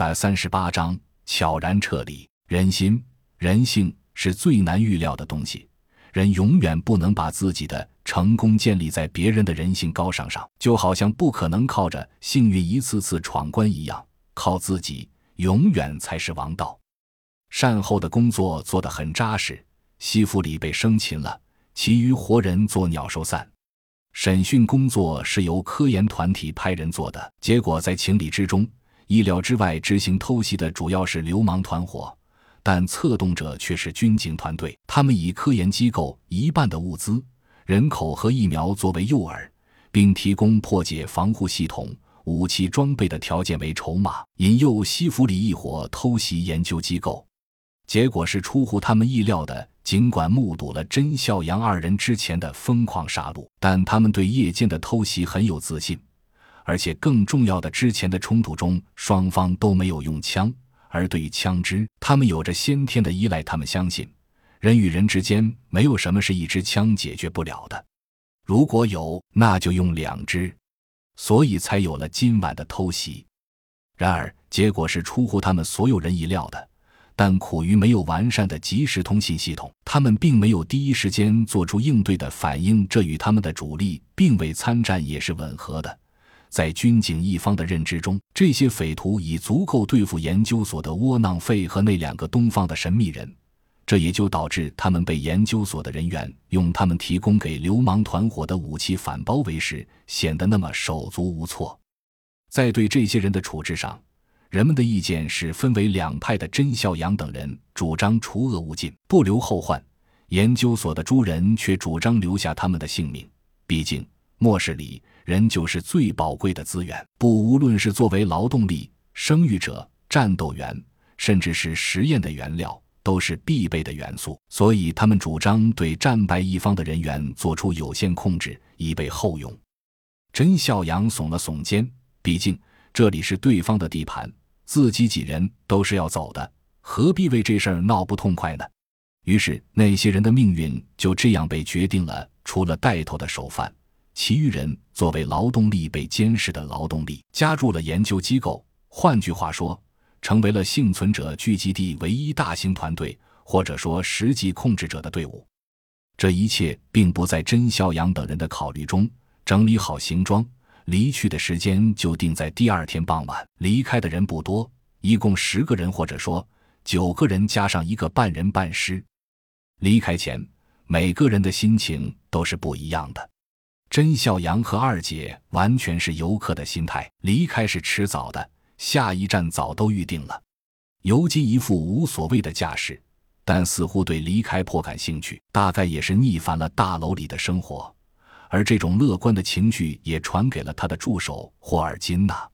百三十八章悄然撤离。人心、人性是最难预料的东西，人永远不能把自己的成功建立在别人的人性高尚上，就好像不可能靠着幸运一次次闯关一样，靠自己永远才是王道。善后的工作做得很扎实，西弗里被生擒了，其余活人做鸟兽散。审讯工作是由科研团体派人做的，结果在情理之中、意料之外。执行偷袭的主要是流氓团伙，但策动者却是军警团队。他们以科研机构一半的物资、人口和疫苗作为诱饵，并提供破解防护系统、武器装备的条件为筹码，引诱西弗里一伙偷袭研究机构。结果是出乎他们意料的。尽管目睹了甄孝阳二人之前的疯狂杀戮，但他们对夜间的偷袭很有自信，而且更重要的，之前的冲突中双方都没有用枪，而对于枪支，他们有着先天的依赖。他们相信，人与人之间没有什么是一支枪解决不了的，如果有，那就用两支，所以才有了今晚的偷袭。然而，结果是出乎他们所有人意料的。但苦于没有完善的即时通信系统，他们并没有第一时间做出应对的反应，这与他们的主力并未参战也是吻合的。在军警一方的认知中，这些匪徒已足够对付研究所的窝囊废和那两个东方的神秘人，这也就导致他们被研究所的人员用他们提供给流氓团伙的武器反包围时，显得那么手足无措。在对这些人的处置上，人们的意见是分为两派的。甄孝阳等人主张除恶务尽，不留后患；研究所的诸人却主张留下他们的性命。毕竟末世里，人就是最宝贵的资源，不无论是作为劳动力、生育者、战斗员，甚至是实验的原料，都是必备的元素。所以，他们主张对战败一方的人员做出有限控制，以备后用。甄孝阳耸了耸肩，毕竟这里是对方的地盘。自己几人都是要走的，何必为这事儿闹不痛快呢？于是那些人的命运就这样被决定了。除了带头的首犯，其余人作为劳动力被监视的劳动力，加入了研究机构。换句话说，成为了幸存者聚集地唯一大型团队，或者说实际控制者的队伍。这一切并不在甄孝阳等人的考虑中。整理好行装。离去的时间就定在第二天傍晚。离开的人不多，一共十个人，或者说九个人加上一个半人半尸。离开前，每个人的心情都是不一样的。甄孝阳和二姐完全是游客的心态，离开是迟早的，下一站早都预定了。尤金一副无所谓的架势，但似乎对离开颇感兴趣，大概也是逆反了大楼里的生活。而这种乐观的情绪也传给了他的助手霍尔金娜。